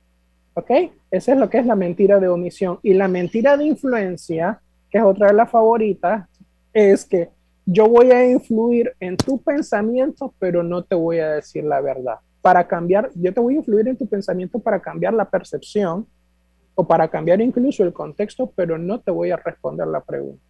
¿Ok? Esa es lo que es la mentira de omisión. Y la mentira de influencia que es otra de las favoritas, es que yo voy a influir en tu pensamiento, pero no te voy a decir la verdad. Para cambiar, yo te voy a influir en tu pensamiento para cambiar la percepción o para cambiar incluso el contexto, pero no te voy a responder la pregunta.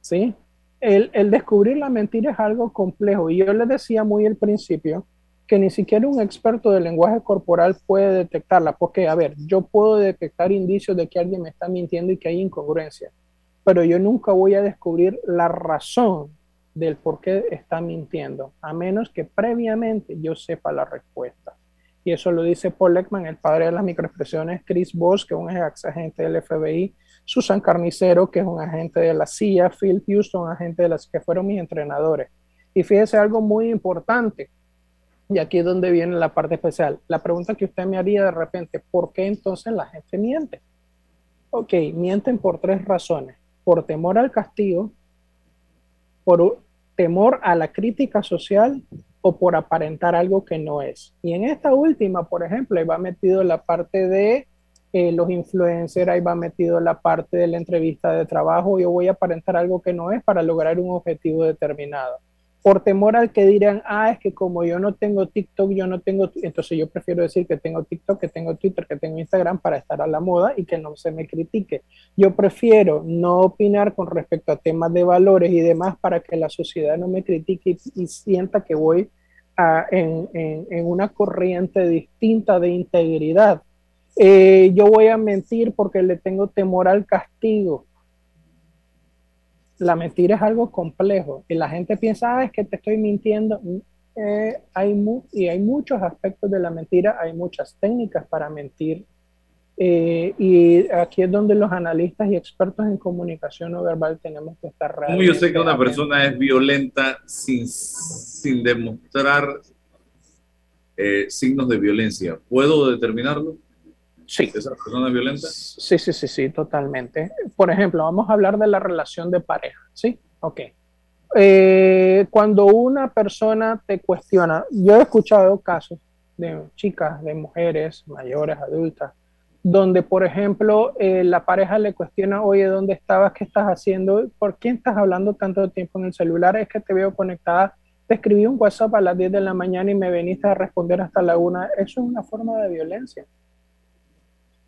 ¿Sí? El, el descubrir la mentira es algo complejo y yo les decía muy al principio que ni siquiera un experto del lenguaje corporal puede detectarla, porque, a ver, yo puedo detectar indicios de que alguien me está mintiendo y que hay incongruencia, pero yo nunca voy a descubrir la razón del por qué está mintiendo, a menos que previamente yo sepa la respuesta. Y eso lo dice Paul Ekman, el padre de las microexpresiones, Chris Bosch, que es un ex agente del FBI, Susan Carnicero, que es un agente de la CIA, Phil Houston, agente de las que fueron mis entrenadores. Y fíjese algo muy importante, y aquí es donde viene la parte especial. La pregunta que usted me haría de repente, ¿por qué entonces la gente miente? Ok, mienten por tres razones por temor al castigo, por temor a la crítica social o por aparentar algo que no es. Y en esta última, por ejemplo, ahí va metido la parte de eh, los influencers, ahí va metido la parte de la entrevista de trabajo, yo voy a aparentar algo que no es para lograr un objetivo determinado por temor al que dirán, ah, es que como yo no tengo TikTok, yo no tengo, entonces yo prefiero decir que tengo TikTok, que tengo Twitter, que tengo Instagram para estar a la moda y que no se me critique. Yo prefiero no opinar con respecto a temas de valores y demás para que la sociedad no me critique y, sienta que voy en, en una corriente distinta de integridad. Eh, yo voy a mentir porque le tengo temor al castigo. La mentira es algo complejo y la gente piensa, ah, es que te estoy mintiendo. Eh, hay y hay muchos aspectos de la mentira, hay muchas técnicas para mentir. Eh, y aquí es donde los analistas y expertos en comunicación no verbal tenemos que estar realmente. yo sé que una persona es violenta sin, sin demostrar eh, signos de violencia? ¿Puedo determinarlo? Sí. ¿Esa persona es violenta? Sí, sí, sí, sí, totalmente. Por ejemplo, vamos a hablar de la relación de pareja, ¿sí? Ok. Eh, cuando una persona te cuestiona, yo he escuchado casos de chicas, de mujeres mayores, adultas, donde, por ejemplo, eh, la pareja le cuestiona, oye, ¿dónde estabas? ¿Qué estás haciendo? ¿Por qué estás hablando tanto tiempo en el celular? Es que te veo conectada. Te escribí un WhatsApp a las 10 de la mañana y me veniste a responder hasta la una. Eso es una forma de violencia.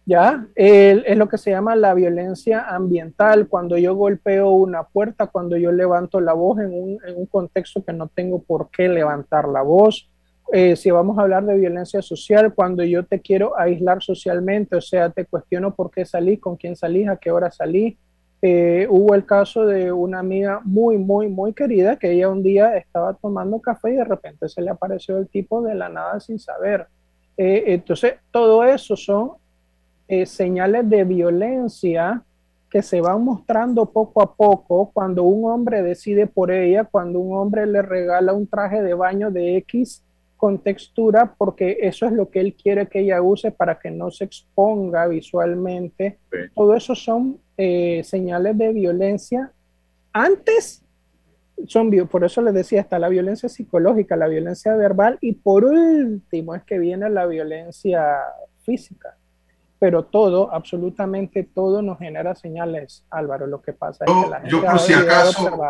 ¿Ya? es lo que se llama la violencia ambiental, cuando yo golpeo una puerta, cuando yo levanto la voz en un, en un contexto que no tengo por qué levantar la voz. Eh, si vamos a hablar de violencia social, cuando yo te quiero aislar socialmente, o sea, te cuestiono por qué salí, con quién salí, a qué hora salí. Eh, hubo el caso de una amiga muy, muy, muy querida que ella un día estaba tomando café y de repente se le apareció el tipo de la nada sin saber. Eh, entonces, todo eso son eh, señales de violencia que se van mostrando poco a poco cuando un hombre decide por ella, cuando un hombre le regala un traje de baño de X con textura, porque eso es lo que él quiere que ella use para que no se exponga visualmente. Todo eso son eh, señales de violencia. Antes son, por eso les decía, está la violencia psicológica, la violencia verbal y por último es que viene la violencia física pero todo, absolutamente todo nos genera señales, Álvaro. Lo que pasa es que la gente yo por si acaso,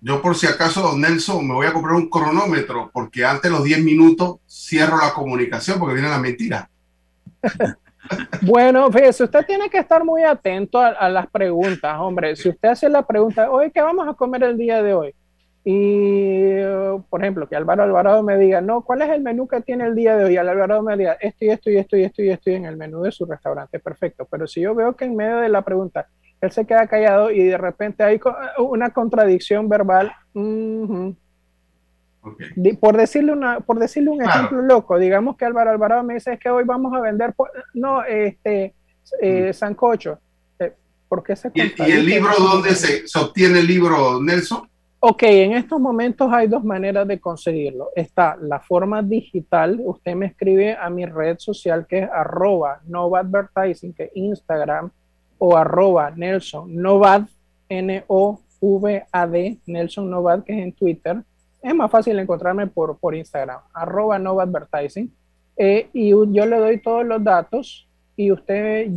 yo por si acaso, don Nelson, me voy a comprar un cronómetro porque antes de los 10 minutos cierro la comunicación porque viene la mentira. bueno, fíjese, usted tiene que estar muy atento a, a, las preguntas, hombre. Si usted hace la pregunta, hoy, ¿qué vamos a comer el día de hoy? Y, por ejemplo, que Álvaro Alvarado me diga, no, ¿cuál es el menú que tiene el día de hoy? Alvarado me diga, esto y esto y esto y esto y esto en el menú de su restaurante, perfecto. Pero si yo veo que en medio de la pregunta él se queda callado y de repente hay una contradicción verbal, por decirle, una, por decirle un ejemplo loco, digamos que Álvaro Alvarado me dice, es que hoy vamos a vender, no, este, eh, sancocho. Eh, ¿Por qué se ¿Y, ¿Y el libro dónde se, se obtiene el libro, Nelson? Ok, en estos momentos hay dos maneras de conseguirlo. Está la forma digital, usted me escribe a mi red social que es arroba Advertising, que es Instagram, o arroba Nelson Novad, N-O-V-A-D, Nelson Novad, que es en Twitter. Es más fácil encontrarme por, por Instagram, arroba Advertising. Eh, y yo le doy todos los datos y usted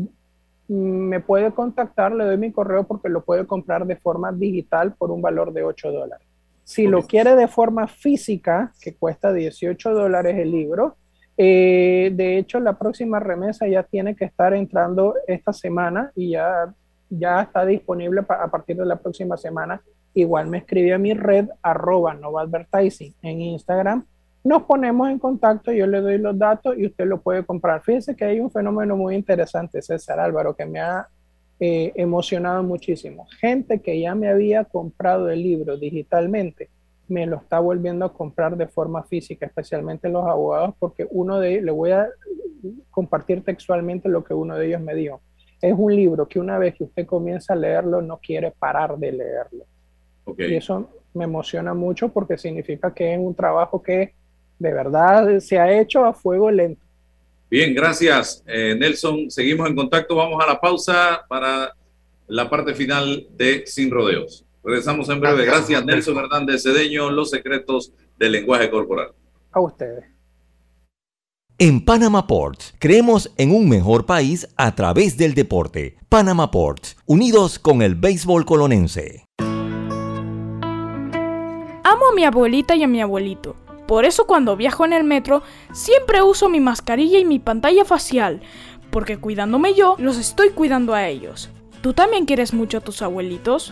me puede contactar, le doy mi correo porque lo puede comprar de forma digital por un valor de 8 dólares. Si lo quiere de forma física, que cuesta 18 dólares el libro, eh, de hecho la próxima remesa ya tiene que estar entrando esta semana y ya, ya está disponible a partir de la próxima semana. Igual me escribe a mi red arroba Nova Advertising en Instagram nos ponemos en contacto, yo le doy los datos y usted lo puede comprar. Fíjese que hay un fenómeno muy interesante, César Álvaro, que me ha eh, emocionado muchísimo. Gente que ya me había comprado el libro digitalmente, me lo está volviendo a comprar de forma física, especialmente los abogados, porque uno de ellos, le voy a compartir textualmente lo que uno de ellos me dijo. Es un libro que una vez que usted comienza a leerlo, no quiere parar de leerlo. Y eso me emociona mucho porque significa que es un trabajo que de verdad se ha hecho a fuego lento. Bien, gracias eh, Nelson. Seguimos en contacto. Vamos a la pausa para la parte final de Sin Rodeos. Regresamos en breve. Gracias, Nelson Hernández Cedeño, Los Secretos del Lenguaje Corporal. A ustedes. En Panama Ports creemos en un mejor país a través del deporte. Panama Ports, unidos con el béisbol colonense. Amo a mi abuelita y a mi abuelito por eso cuando viajo en el metro siempre uso mi mascarilla y mi pantalla facial, porque cuidándome yo, los estoy cuidando a ellos. ¿Tú también quieres mucho a tus abuelitos?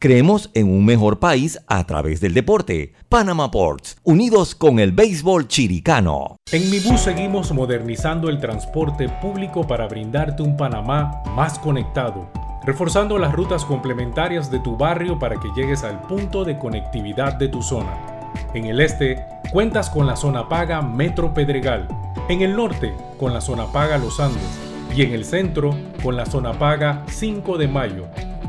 creemos en un mejor país a través del deporte. Panama Ports, unidos con el béisbol chiricano. En Mi Bus seguimos modernizando el transporte público para brindarte un Panamá más conectado, reforzando las rutas complementarias de tu barrio para que llegues al punto de conectividad de tu zona. En el este, cuentas con la zona paga Metro Pedregal. En el norte, con la zona paga Los Andes. Y en el centro, con la zona paga 5 de Mayo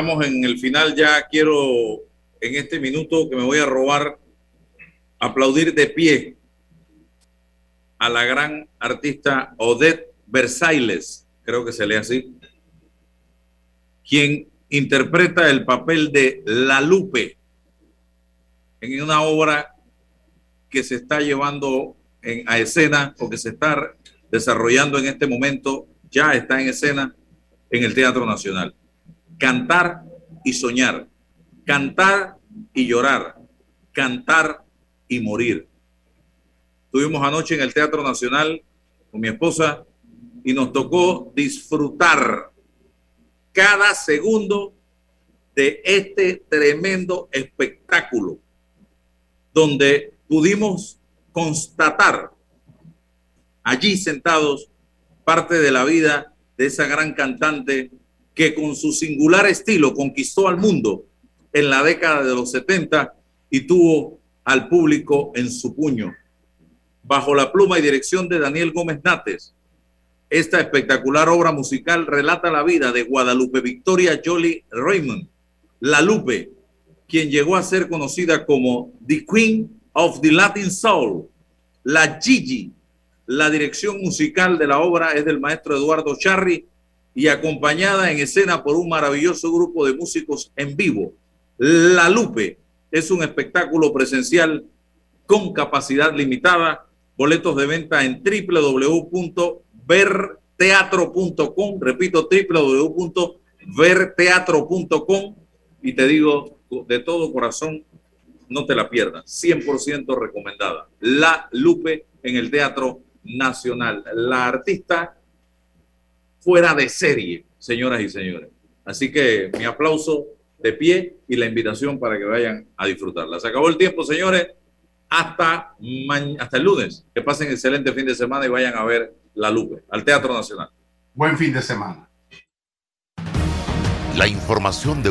estamos en el final ya. Quiero en este minuto que me voy a robar aplaudir de pie a la gran artista Odette Versailles, creo que se lee así, quien interpreta el papel de La Lupe en una obra que se está llevando en, a escena o que se está desarrollando en este momento, ya está en escena en el Teatro Nacional. Cantar y soñar, cantar y llorar, cantar y morir. Estuvimos anoche en el Teatro Nacional con mi esposa y nos tocó disfrutar cada segundo de este tremendo espectáculo donde pudimos constatar allí sentados parte de la vida de esa gran cantante que con su singular estilo conquistó al mundo en la década de los 70 y tuvo al público en su puño. Bajo la pluma y dirección de Daniel Gómez Nates, esta espectacular obra musical relata la vida de Guadalupe Victoria Jolie Raymond, La Lupe, quien llegó a ser conocida como The Queen of the Latin Soul, la Gigi. La dirección musical de la obra es del maestro Eduardo Charri y acompañada en escena por un maravilloso grupo de músicos en vivo. La Lupe es un espectáculo presencial con capacidad limitada. Boletos de venta en www.verteatro.com. Repito, www.verteatro.com. Y te digo de todo corazón, no te la pierdas. 100% recomendada. La Lupe en el Teatro Nacional. La artista fuera de serie, señoras y señores. Así que mi aplauso de pie y la invitación para que vayan a disfrutarla. Se acabó el tiempo, señores. Hasta, hasta el lunes. Que pasen excelente fin de semana y vayan a ver La Lupe al Teatro Nacional. Buen fin de semana. La información de